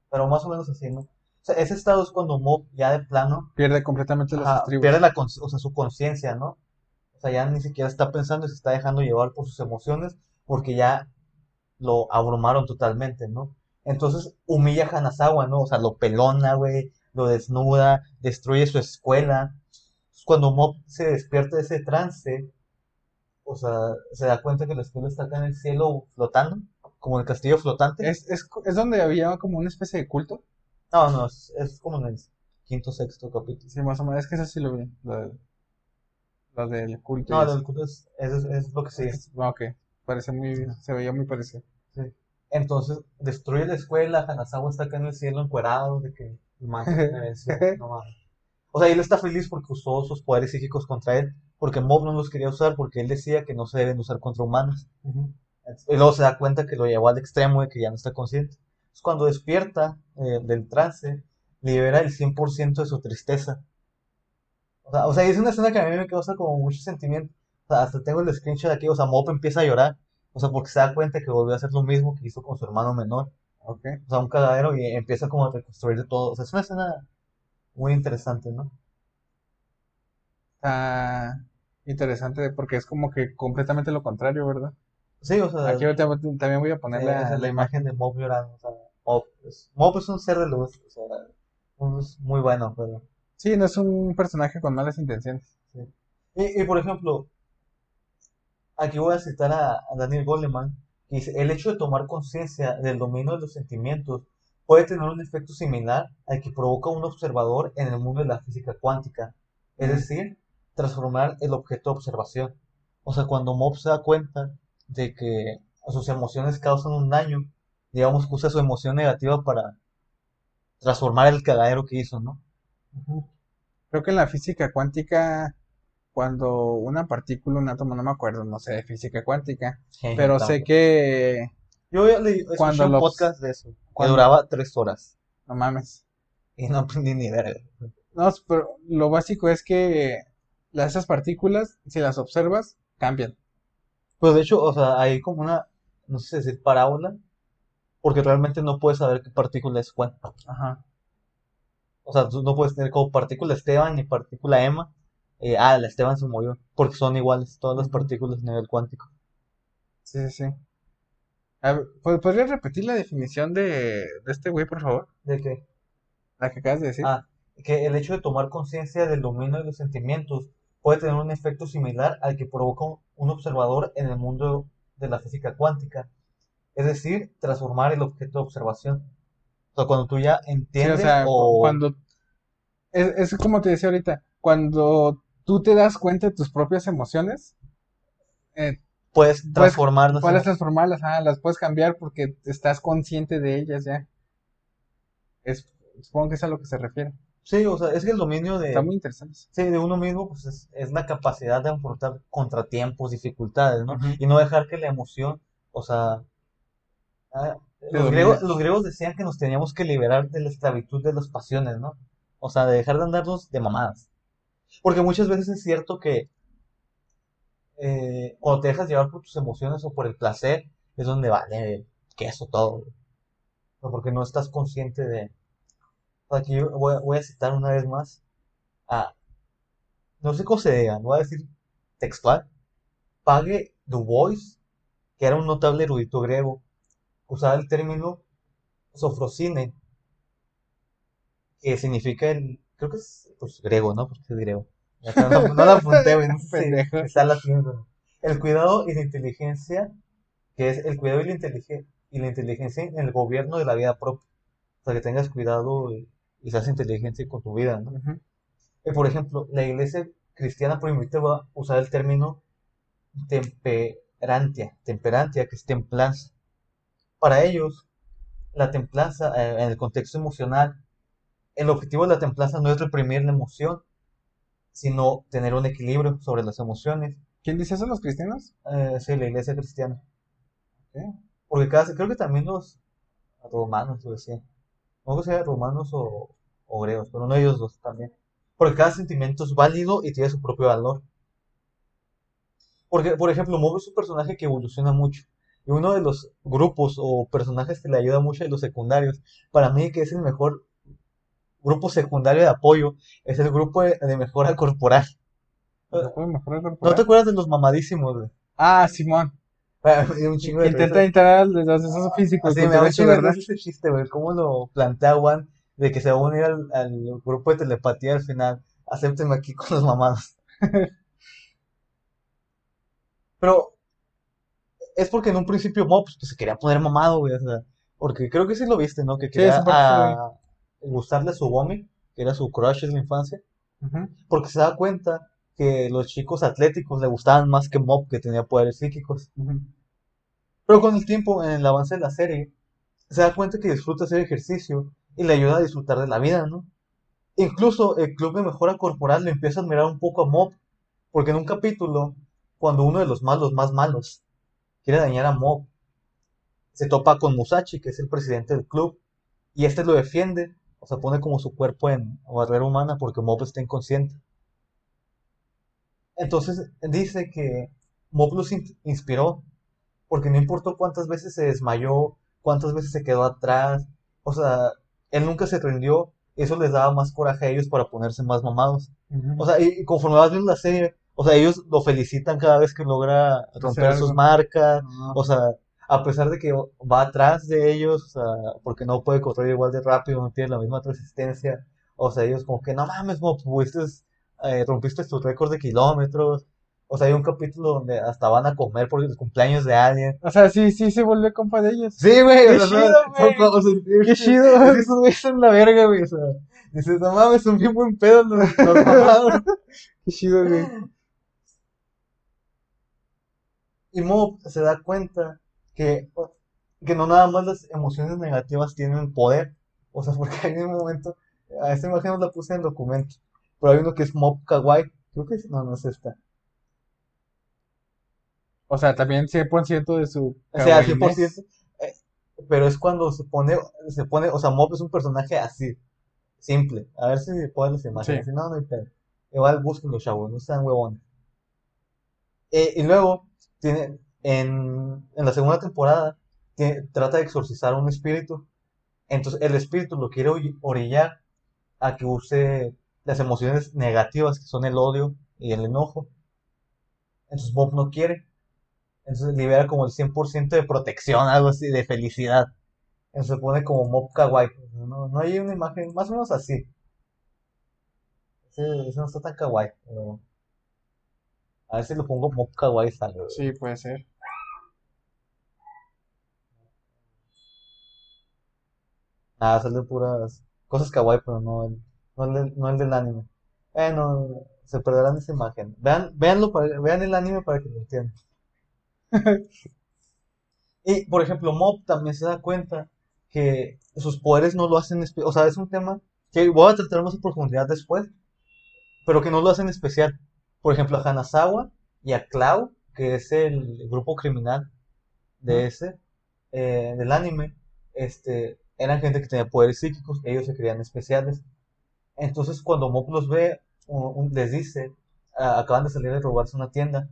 pero más o menos así, ¿no? O sea, ese estado es cuando Mob ya de plano Pierde completamente los Ajá, estribos. pierde la o sea, su conciencia, ¿no? O sea, ya ni siquiera está pensando y se está dejando llevar por sus emociones porque ya lo abrumaron totalmente, ¿no? Entonces humilla a Hanazawa, ¿no? O sea, lo pelona, güey, lo desnuda, destruye su escuela. Cuando Mob se despierta de ese trance, o sea, se da cuenta que la escuela está acá en el cielo flotando, como el castillo flotante. Es, es, es donde había como una especie de culto. No, no, es, es como en el quinto, sexto capítulo. Sí, más o menos. Es que eso sí lo vi. Lo, de- lo del culto. No, eso. el culto es, es, es lo que sigue. Es- ah, ok. Parece muy, se veía muy parecido. Entonces destruye la escuela, Hanazawa está acá en el cielo encuerado, de que <laughs> no. O sea, él está feliz porque usó sus poderes psíquicos contra él, porque Mob no los quería usar porque él decía que no se deben usar contra humanos. Y luego se da cuenta que lo llevó al extremo de que ya no está consciente. Entonces, cuando despierta eh, del trance, libera el 100% de su tristeza. O sea, o sea, es una escena que a mí me causa como mucho sentimiento. O sea, hasta tengo el screenshot aquí, o sea, Mob empieza a llorar. O sea, porque se da cuenta que volvió a hacer lo mismo que hizo con su hermano menor. Ok. O sea, un cagadero y empieza como a reconstruir de todo. O sea, es una escena muy interesante, ¿no? Está interesante porque es como que completamente lo contrario, ¿verdad? Sí, o sea, Aquí ahorita también voy a poner la, la imagen. de Mob llorando. O sea, Mob es, Mob es un ser de luz. O sea, es muy bueno, pero... Sí, no es un personaje con malas intenciones. Y, y, por ejemplo, Aquí voy a citar a, a Daniel Goleman, que dice, el hecho de tomar conciencia del dominio de los sentimientos puede tener un efecto similar al que provoca un observador en el mundo de la física cuántica, es decir, transformar el objeto de observación. O sea, cuando Mob se da cuenta de que sus emociones causan un daño, digamos que usa su emoción negativa para transformar el cagadero que hizo, ¿no? Ujú. Creo que en la física cuántica, cuando una partícula, un átomo, no me acuerdo, no sé de física cuántica, pero sé que, Yo ya leí, escuché cuando un podcast de eso, que cuando- duraba tres horas, no mames. y no aprendí ni verga. No, pero lo básico es que las- esas partículas, si las observas, cambian. Pues de hecho, o sea, hay como una, no sé si decir parábola, porque realmente no puedes saber qué partícula es cuál. Ajá. O sea, tú no puedes tener como partícula Esteban y partícula Emma. eh, ah, la Esteban se murió, porque son iguales todas las partículas a nivel cuántico. Sí, sí, sí. A ver, ¿pod- ¿podrías repetir la definición de, de este güey, por favor? ¿De qué? La que acabas de decir. Ah, que el hecho de tomar conciencia del dominio de los sentimientos puede tener un efecto similar al que provoca un observador en el mundo de la física cuántica. Es decir, transformar el objeto de observación. O sea, cuando tú ya Sí, entiendes o sea, o... cuando... Es, es como te decía ahorita, cuando tú te das cuenta de tus propias emociones, eh, puedes transformarlas puedes transformarlas, ah, las puedes cambiar porque estás consciente de ellas ya. Es, supongo que es a lo que se refiere. Sí, o sea, es que el dominio de, Está muy interesante. sí, de uno mismo pues es, es la capacidad de afrontar contratiempos, dificultades, ¿no? Y no dejar que la emoción, o sea, ah, los griegos, los griegos decían que nos teníamos que liberar de la esclavitud de las pasiones, ¿no? O sea, de dejar de andarnos de mamadas. Porque muchas veces es cierto que eh, cuando te dejas llevar por tus emociones o por el placer, es donde vale queso todo. güey. O Porque no estás consciente de... Aquí voy, a- voy a citar una vez más a... No sé cómo se diga, no voy a decir textual. Pague Dubois, que era un notable erudito griego, usaba el término sofrosine, que significa el... Creo que es pues, griego, ¿no? Porque es griego. Acá No, no la apunté, güey, no <laughs> sé está güey. El cuidado y la inteligencia, que es el cuidado y la, intelige- y la inteligencia en el gobierno de la vida propia. O sea, que tengas cuidado y, y seas inteligente con tu vida, ¿no? Eh, por ejemplo, la iglesia cristiana primitiva va a usar el término temperantia, temperantia, que es templanza. Para ellos, la templanza, eh, en el contexto emocional, el objetivo de la templanza no es reprimir la emoción, sino tener un equilibrio sobre las emociones. ¿Quién dice eso, los cristianos? Eh, sí, la iglesia cristiana. Porque cada, creo que también los romanos lo decían. No sé si eran romanos o, o griegos, pero uno de ellos dos también. Porque cada sentimiento es válido y tiene su propio valor. Porque, por ejemplo, Mogo es un personaje que evoluciona mucho. Y uno de los grupos o personajes que le ayuda mucho de los secundarios, para mí que es el mejor grupo secundario de apoyo, es el grupo de, de mejora corporal. ¿Lo puedo mejorar ¿No te acuerdas de los mamadísimos, güey? Ah, Simón. Un chingo de intenta entrar al desastre físico. Así me da un chingo de ese chiste, güey. ¿Cómo lo plantea Juan de que se va a unir al, al grupo de telepatía al final? Acéptenme aquí con los mamados. <laughs> Pero es porque en un principio Mob pues, se quería poner mamado, güey. O sea, porque creo que sí lo viste, ¿no? Que quería esa parte sí a- gustarle a su Gomi, que era su crush en la infancia. Porque se da cuenta que los chicos atléticos le gustaban más que Mob, que tenía poderes psíquicos. Pero con el tiempo, en el avance de la serie, se da cuenta que disfruta hacer ejercicio y le ayuda a disfrutar de la vida, ¿no? Incluso el club de mejora corporal le empieza a admirar un poco a Mob, porque en un capítulo, cuando uno de los malos más malos quiere dañar a Mob, se topa con Musashi, que es el presidente del club, y este lo defiende, o sea, pone como su cuerpo en barrera humana porque Mob está inconsciente. Entonces dice que Mob los in- inspiró porque no importó cuántas veces se desmayó, cuántas veces se quedó atrás, o sea, él nunca se rindió, y eso les daba más coraje a ellos para ponerse más mamados. O sea, y, y conforme vas viendo la serie, o sea, ellos lo felicitan cada vez que logra romper sus marcas, o sea, a pesar de que va atrás de ellos, o sea, porque no puede correr igual de rápido, no tiene la misma resistencia, o sea, ellos como que no mames, Mob, fuiste, eh, rompiste tu récord de kilómetros, O sea, hay un capítulo donde hasta van a comer por el cumpleaños de alguien. O sea, sí, sí se vuelve compa de ellos. Sí, güey. Qué o sea, chido, güey. son- o sea, Qué chido. Esos güeyes son la verga, güey. O sea, dices, no mames, son bien buen pedo los, los. <laughs> Qué chido, güey. Y Mob se da cuenta que, que no nada más las emociones negativas tienen poder. O sea, <laughs> porque hay un momento, a esta imagen no la puse en el documento, pero hay uno que es Mob Kawaii. Creo que es, no, no es esta. O sea, también 100% de su O sea, kawaiiness. 100%. eh, pero es cuando se pone, se pone, o sea, Mob es un personaje así, simple. A ver si pueden las imágenes. Sí. Si no, no hay pedo. Igual búsquenlo, chavos, no sean huevones. Eh, y luego, tiene, en, en la segunda temporada, trata de exorcizar a un espíritu. Entonces, el espíritu lo quiere orillar a que use las emociones negativas, que son el odio y el enojo. Entonces, Bob no quiere. Entonces, libera como el 100% de protección, algo así, de felicidad. Entonces, se pone como Mob Kawaii. No, no hay una imagen más o menos así. Ese, ese no está tan kawaii, pero... A ver si lo pongo Mob Kawaii sale. Sí, puede ser. Nada, sale puras cosas kawaii, pero no el, no el, del- no el del anime. Bueno, se perderán esa imagen. Vean, véanlo para, vean el anime para que lo entiendan. <laughs> Y, por ejemplo, Mob también se da cuenta que sus poderes no lo hacen especial. O sea, es un tema que voy a tratar más en profundidad después, pero que no lo hacen especial. Por ejemplo, a Hanazawa y a Clau, que es el grupo criminal de ese, eh, del anime, este, eran gente que tenía poderes psíquicos, ellos se creían especiales. Entonces, cuando Mob los ve, un- un- les dice, "Ah, acaban de salir de robarse una tienda,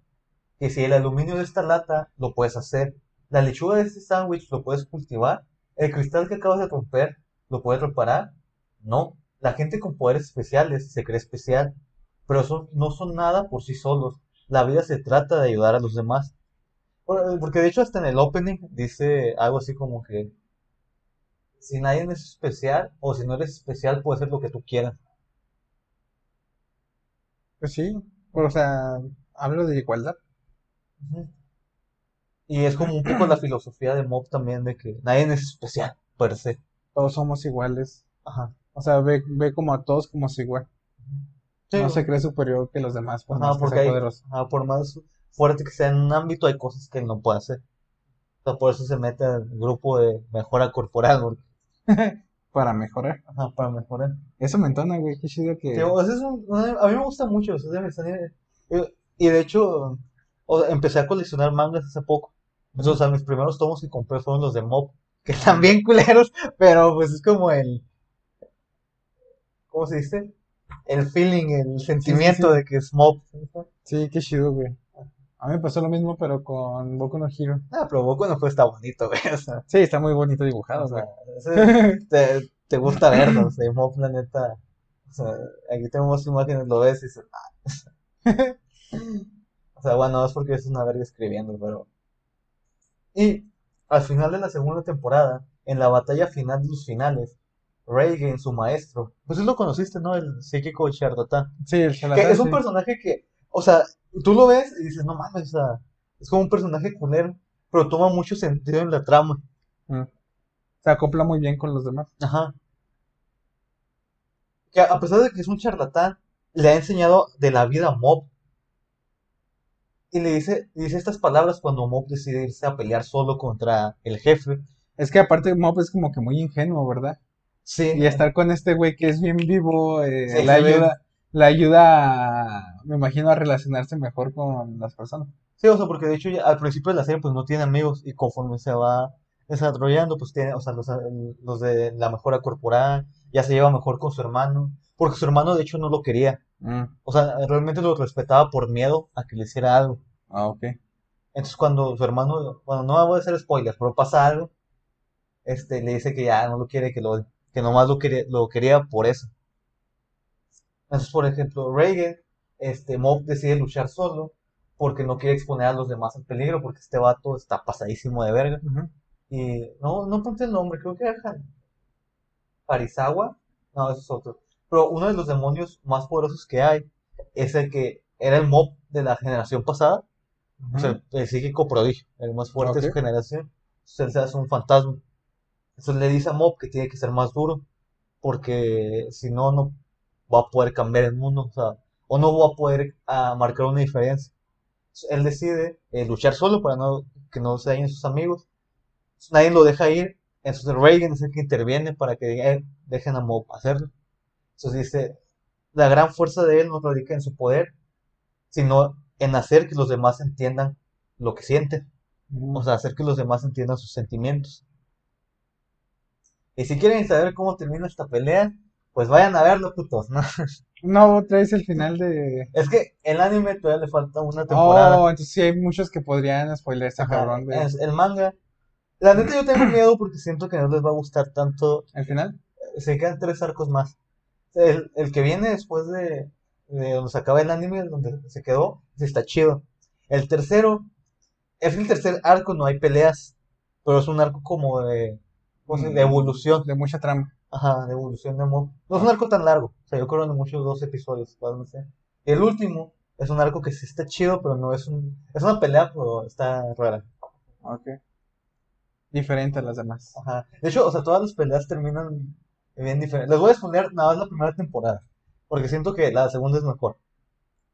que si el aluminio de esta lata lo puedes hacer, la lechuga de este sándwich lo puedes cultivar, el cristal que acabas de romper lo puedes reparar. No, la gente con poderes especiales se cree especial, pero son, no son nada por sí solos. La vida se trata de ayudar a los demás. Por- Porque de hecho hasta en el opening dice algo así como que si nadie es especial o si no eres especial puedes hacer lo que tú quieras. Pues sí. O sea, hablo de igualdad. Y es como un poco la filosofía de Mob también de que nadie es especial per se. Todos somos iguales. Ajá. O sea, ve, ve como a todos como si igual. Sí, No se cree superior que los demás por Ajá, más que porque hay, ajá, por más fuerte que sea en un ámbito, hay cosas que él no puede hacer. O sea, por eso se mete al grupo de mejora corporal, <laughs> Para mejorar. ajá, para mejorar. Eso me entona, güey. Qué chido que... Sí, o sea, es un- a mí me gusta mucho, me está- y, y de hecho, o sea, empecé a coleccionar mangas hace poco. Entonces, o sea, mis primeros tomos que compré fueron los de Mob, que <laughs> están bien culeros, pero pues es como el, ¿cómo se dice? El feeling, el sentimiento sí. de que es Mob. Sí, qué chido, güey. A mí me pasó lo mismo, pero con Boku no Hero. Ah, pero Boku no fue está bonito, güey, o sea, Sí, está muy bonito dibujado, o sea, güey. te, te gusta verlo, o sea, Mob, la neta, o sea, aquí tenemos imágenes, lo ves y dices, ah. <laughs> O sea, bueno, es porque es una verga escribiendo, pero... Y al final de la segunda temporada, en la batalla final de los finales, Reigen, su maestro, pues tú lo conociste, ¿no? El psíquico Charlatán. Sí, el Que es un sí. personaje que, o sea, tú lo ves y dices, no mames, o sea, es como un personaje culero, pero toma mucho sentido en la trama. Mm. Se acopla muy bien con los demás. Ajá. Que a pesar de que es un charlatán, le ha enseñado de la vida a Mob. Y le dice, dice estas palabras cuando Mob decide irse a pelear solo contra el jefe. Es que aparte Mob es como que muy ingenuo, ¿verdad? Sí. Y estar con este güey que es bien vivo, eh, Sí, ve- ayuda, le ayuda, a- me imagino, a relacionarse mejor con las personas. Sí, o sea, porque de hecho ya al principio de la serie pues no tiene amigos y conforme se va desarrollando pues tiene, o sea, los, los de la mejora corporal, ya se lleva mejor con su hermano, porque su hermano de hecho no lo quería. Mm, O sea, realmente lo respetaba por miedo a que le hiciera algo. Ah, ok. Entonces cuando su hermano, bueno, no voy a hacer spoilers, pero pasa algo, este, le dice que ya no lo quiere, que lo, que nomás lo quería, lo quería por eso. Entonces, por ejemplo, Reagan, este, Mob decide luchar solo porque no quiere exponer a los demás al peligro, porque este vato está pasadísimo de verga. Y no, no apunté el nombre, creo que era. No, ese es otro. Pero uno de los demonios más poderosos que hay es el que era el mob de la generación pasada, o sea, el, el psíquico prodigio, el más fuerte de su generación. Entonces él se hace un fantasma. Entonces le dice a Mob que tiene que ser más duro, porque si no, no va a poder cambiar el mundo, o no va a poder ah, marcar una diferencia. Él decide eh, luchar solo para no, que no se dañen sus amigos. Nadie lo deja ir. Entonces Reagan es el que interviene para que "Eh, dejen a Mob hacerlo. Entonces dice, la gran fuerza de él no radica en su poder, sino en hacer que los demás entiendan lo que sienten. O sea, hacer que los demás entiendan sus sentimientos. Y si quieren saber cómo termina esta pelea, pues vayan a verlo, putos, ¿no? No traes el final de. Es que el anime todavía le falta una temporada. Oh, entonces sí hay muchos que podrían spoilerse, Ajá, cabrón, de... es- el manga. La neta yo tengo miedo porque siento que no les va a gustar tanto. ¿El final? Se quedan tres arcos más. El, el que viene después de, de donde se acaba el anime, donde se quedó, sí está chido. El tercero, es el tercer arco, no hay peleas, pero es un arco como de, ¿cómo se dice? de evolución. De mucha trama. Ajá, de evolución de mob. No es un arco tan largo. O sea, yo creo que en muchos dos episodios, no sé. El último es un arco que sí está chido, pero no es un. Es una pelea, pero está rara. Ok. Diferente a las demás. Ajá. De hecho, o sea, todas las peleas terminan bien diferentes. Les voy a exponer nada más la primera temporada. Porque siento que la segunda es mejor.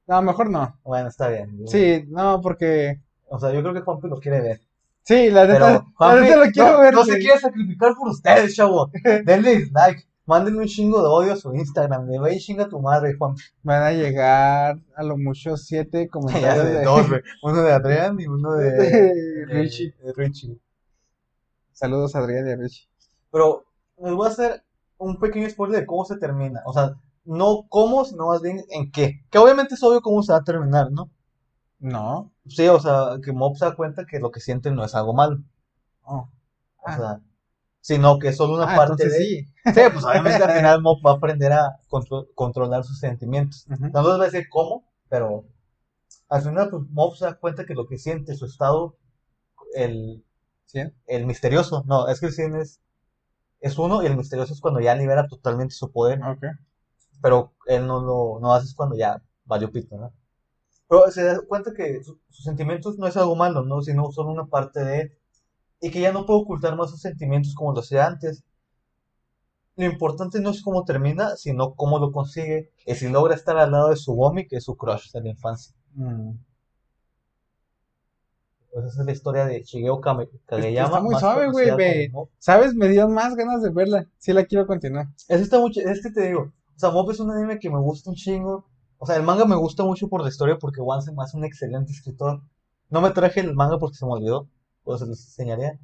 No, mejor no. Bueno, está bien. Sí, no, porque. O sea, yo creo que Juanpi lo quiere ver. Sí, la neta. Lo quiero no, ver. no se quiere sacrificar por ustedes, chavo. <laughs> Denle dislike. Mándenle un chingo de odio a su Instagram. Le ve chinga a tu madre, Juanpi. Van a llegar a lo mucho siete <laughs> comentarios de de, dos, güey. <laughs> Uno de Adrián y uno de, de Richie. de Richie. Saludos a Adrián y a Richie. Pero les voy a hacer un pequeño spoiler de cómo se termina. O sea, no cómo, sino más bien en qué. Que obviamente es obvio cómo se va a terminar, ¿no? No. Sí, o sea, que Mob se da cuenta que lo que siente no es algo malo. Oh. O Ah. sea, sino que es solo una Ah, parte de. sí. Sí, pues obviamente al final Mob va a aprender a contro- controlar sus sentimientos. No les voy a decir cómo, pero al final pues, Mob se da cuenta que lo que siente, su estado, el, ¿Sí? el misterioso, no, es que el 100 es, es uno y el misterioso es cuando ya libera totalmente su poder, Ok. pero él no lo no hace es cuando ya valió pito, ¿no? Pero se da cuenta que su- sus sentimientos no es algo malo, ¿no? Sino son una parte de él y que ya no puede ocultar más sus sentimientos como lo hacía antes. Lo importante no es cómo termina, sino cómo lo consigue y si logra estar al lado de su Bomi, que es su crush de la infancia. Mm. Pues esa es la historia de Shigeo Kame- Kageyama. está muy suave, güey, como. ¿Sabes? Me dieron más ganas de verla. Sí la quiero continuar. Ese está mucho, es que te digo, o sea, Mob es un anime que me gusta un chingo. O sea, el manga me gusta mucho por la historia porque One se me hace un excelente escritor. No me traje el manga porque se me olvidó, pues se los enseñaría.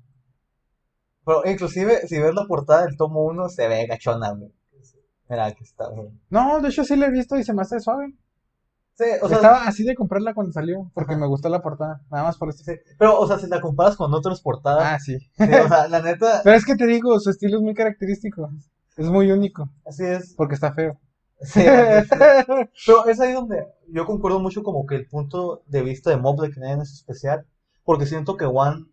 Pero inclusive, si ves la portada del tomo 1, se ve gachona, güey. Mira, aquí está, güey. No, de hecho sí la he visto y se me hace suave. Sí, o sea, Estaba así de comprarla cuando salió, porque Ajá. me gustó la portada. Nada más por eso. sí, pero, o sea, si la comparas con otras portadas, Ah, sí. sí, o sea, la neta, Pero es que te digo, su estilo es muy característico. Es muy único, así es. porque está feo. Sí. <laughs> Pero es ahí donde yo concuerdo mucho como que el punto de vista de Mob de que nadie es especial, porque siento que One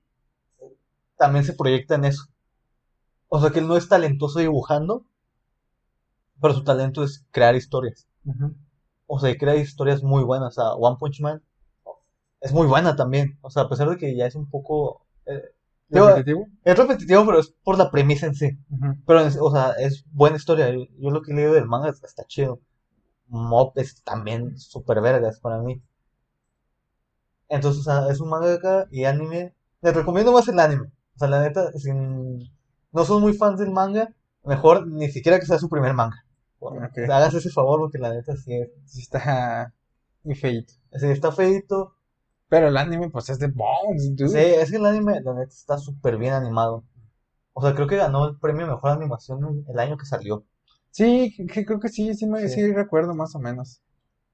también se proyecta en eso. O sea que él no es talentoso dibujando, pero su talento es crear historias. O sea, y crea historias muy buenas. O sea, One Punch Man es muy buena también. O sea, a pesar de que ya es un poco... eh, digo, ¿Repetitivo? es repetitivo, pero es por la premisa en sí. Pero, es- o sea, es buena historia. Yo, yo lo que he leído del manga está chido. Mob es también super vergas para mí. Entonces, o sea, es un manga y anime. Les recomiendo más el anime. O sea, la neta, si no son muy fans del manga, mejor ni siquiera que sea su primer manga. Ok. Háganse ese favor porque la neta sí, es- Sí está <laughs> muy feito. sí está feito. Pero el anime, pues es de Bones, dude. Sí, es que el anime, la neta, está súper bien animado. O sea, creo que ganó el premio Mejor Animación el año que salió. Sí, que- creo que sí, sí, me, Sí. sí recuerdo más o menos.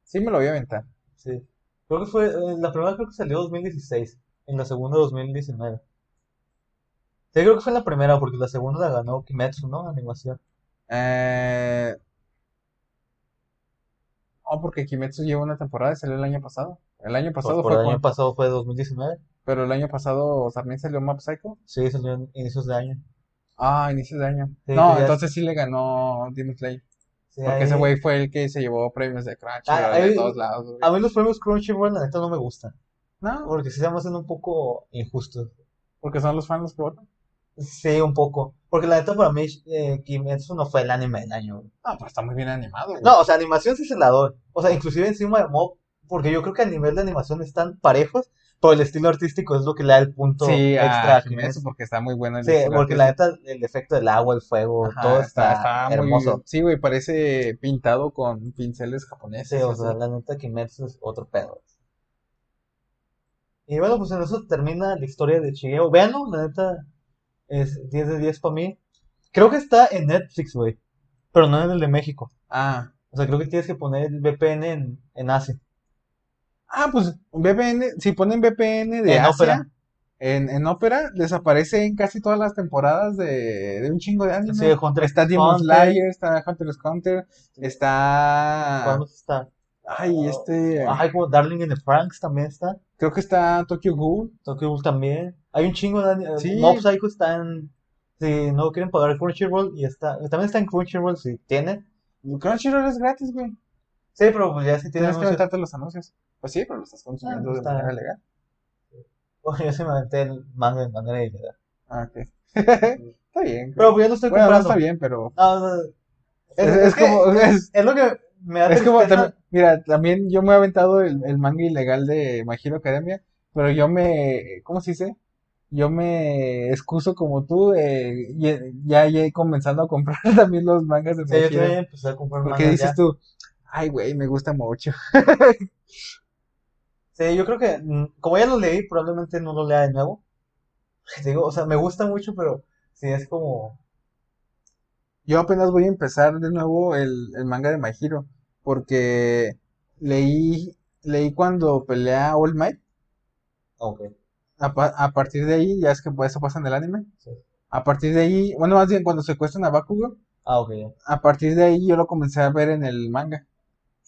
Sí me lo voy a aventar. Sí. Creo que fue, eh, la primera creo que salió 2016, en la segunda 2019. Sí, creo que fue la primera, porque la segunda la ganó Kimetsu, ¿no? Animación. Eh... Oh, porque Kimetsu lleva una temporada y salió el año pasado. El año pasado fue el año pasado fue 2019. Pero el año pasado también salió Mob Psycho. Sí, salió en inicios de año. Ah, inicios de año. Sí, no, entonces sí le ganó Demon Slayer. Sí, Porque ahí- ese güey fue el que se llevó premios de Crunchyroll Ah, de todos lados, güey. A mí los premios Crunchyroll, la neta, no me gustan. No, Porque sí se me hacen un poco injustos. porque son los fans los que votan. Sí, un poco. Porque la neta, para mí, eh, Kimetsu no fue el anime del año. güey. No, pues está muy bien animado, güey. No, o sea, animación sí se la doy. O sea, inclusive encima de Mob, porque yo creo que a nivel de animación están parejos, pero el estilo artístico es lo que le da el punto sí, extra a. Kimetsu porque está muy bueno el Sí, porque la neta, el efecto del agua, el fuego, Ajá, todo está, hermoso. Sí, güey, parece pintado con pinceles Sí, japoneses. o así. sea, la neta Kimetsu es otro pedo. Y bueno, pues en eso termina la historia de Chigeo. Veanlo, la neta es 10 de 10 para mí. Creo que está en Netflix, güey. Pero no en el de México. Ah, O sea, creo que tienes que poner el VPN en, en Asia. Ah, pues VPN, si ponen VPN de En Asia, Opera. En, en Opera, desaparece en casi todas las temporadas de, de un chingo de anime. Sí, Hunter está Demon. Slayer, está Hunter x Hunter, está... ¿Cuándo está? Ay, este... Ajá, como Darling in the Franks también está. Creo que está Tokyo Ghoul. Tokyo Ghoul también. Hay un chingo de anime. Sí. Mob Psycho está en. Si no quieren pagar Crunchyroll, y está. También está en Crunchyroll si tiene. Crunchyroll es gratis, güey. Sí, pero pues ya si tiene Tienes que aventarte los anuncios. Pues sí, pero lo estás consumiendo Ah, de está manera bien. legal. Oye, yo sí me aventé el manga de manera ilegal. Ah, ok. <laughs> está bien. Pero pues ya lo estoy bueno, no comprando. está bien, pero... No, no, Es, es, que como... Es, es lo que me da es como también- mira, también yo me he aventado el, el manga ilegal de My Hero Academia, pero yo me, ¿cómo se dice? Yo me excuso como tú, eh, ya, ya he comenzado a comprar <laughs> también los mangas de Sí, My yo Hero. también empecé a comprar Porque mangas dices ya. tú, ay, güey, me gusta mucho. <laughs> Sí, yo creo que, mm, como ya lo leí, probablemente no lo lea de nuevo. Te <laughs> Digo, o sea, me gusta mucho, pero sí es como. Yo apenas voy a empezar de nuevo el, el manga de My Hero, porque leí, leí cuando pelea All Might. Ok. A, a partir de ahí, ya es que pues, eso pasa en el anime. Sí. A partir de ahí, bueno, más bien cuando secuestran a Bakugo, Ah, ok, a partir de ahí yo lo comencé a ver en el manga.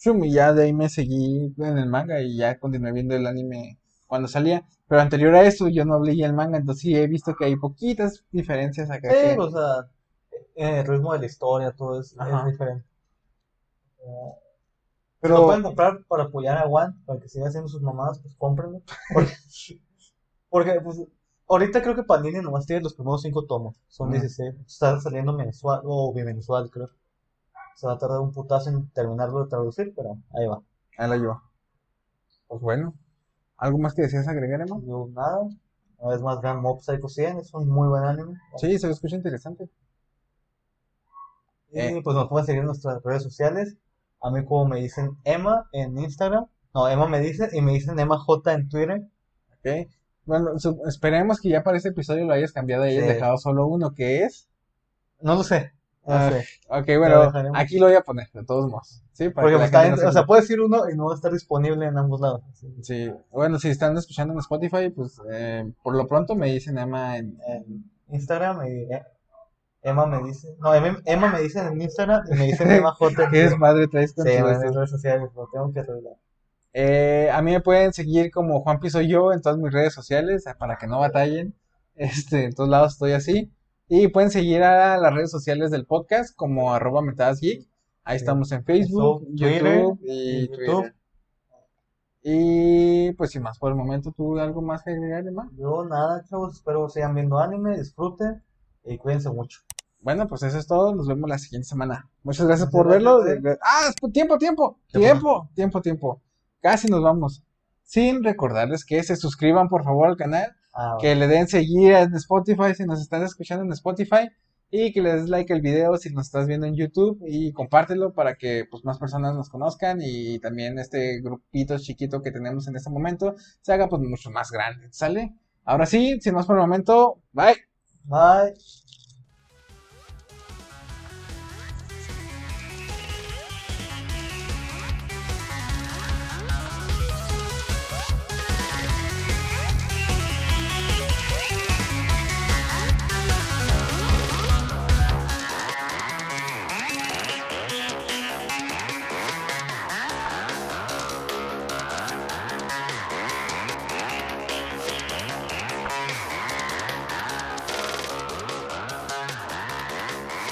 Shum, y ya de ahí me seguí en el manga y ya continué viendo el anime cuando salía. Pero anterior a eso yo no leí el manga, entonces sí he visto que hay poquitas diferencias acá. Sí, que- o sea, en el ritmo de la historia, todo es, es diferente. Eh, Pero- Si lo pueden comprar para apoyar a One, para que siga haciendo sus mamadas, pues cómprenlo. Porque, <laughs> porque, pues, ahorita creo que Panini nomás tiene los primeros cinco tomos. Son Ujú. 16. Está saliendo mensual o bimensual, creo. Se va a tardar un putazo en terminarlo de traducir, pero ahí va. Ahí la llevo. Pues bueno, ¿algo más que deseas agregar, Emma? Yo nada. Una vez más, vean Mob Psycho 100, es un muy buen anime. Sí, se escucha interesante. Y Eh. pues nos pueden seguir en nuestras redes sociales. A mí como me dicen Emma en Instagram. No, Emma me dice y me dicen Emma J en Twitter. ¿ok? Bueno, esperemos que ya para este episodio lo hayas cambiado y hayas Sí. dejado solo uno, que es. No lo sé. Ah, sé. Ok, bueno, aquí lo voy a poner, de todos modos. Sí, para Porque que la pues, no se o sea, puedes decir uno y no va a estar disponible en ambos lados. Sí, bueno, si están escuchando en Spotify, pues eh, por lo pronto me dicen Emma en... En Instagram y eh, Emma me dice. No, Emma, Emma me dice en Instagram y me dicen Emma <laughs> J ¿Qué Twitter. desmadre traes con Sí, en redes sociales, lo tengo que arreglar. Eh, a mí me pueden seguir como Juan Piso Yo en todas mis redes sociales, eh, para que no batallen. <laughs> Este, en todos lados estoy así. Y pueden seguir a las redes sociales del podcast como arroba metadas geek. Ahí Sí. estamos en Facebook, Facebook, Twitter YouTube y y Twitter. YouTube. Y pues sin más por el momento, ¿tú algo más que agregar, Emma? Yo nada, chavos. Espero sigan viendo anime, disfruten y cuídense mucho. Bueno, pues eso es todo. Nos vemos la siguiente semana. Muchas gracias por verlo. gracias, Ah, tiempo, tiempo, ¿Qué tiempo, tiempo, tiempo. Casi nos vamos. Sin recordarles que se suscriban por favor al canal, Ah, que le den seguir en Spotify si nos están escuchando en Spotify y que le des like al video si nos estás viendo en YouTube y compártelo para que pues más personas nos conozcan y también este grupito chiquito que tenemos en este momento se haga pues mucho más grande, ¿sale? Ahora sí, sin más por el momento, bye. Bye.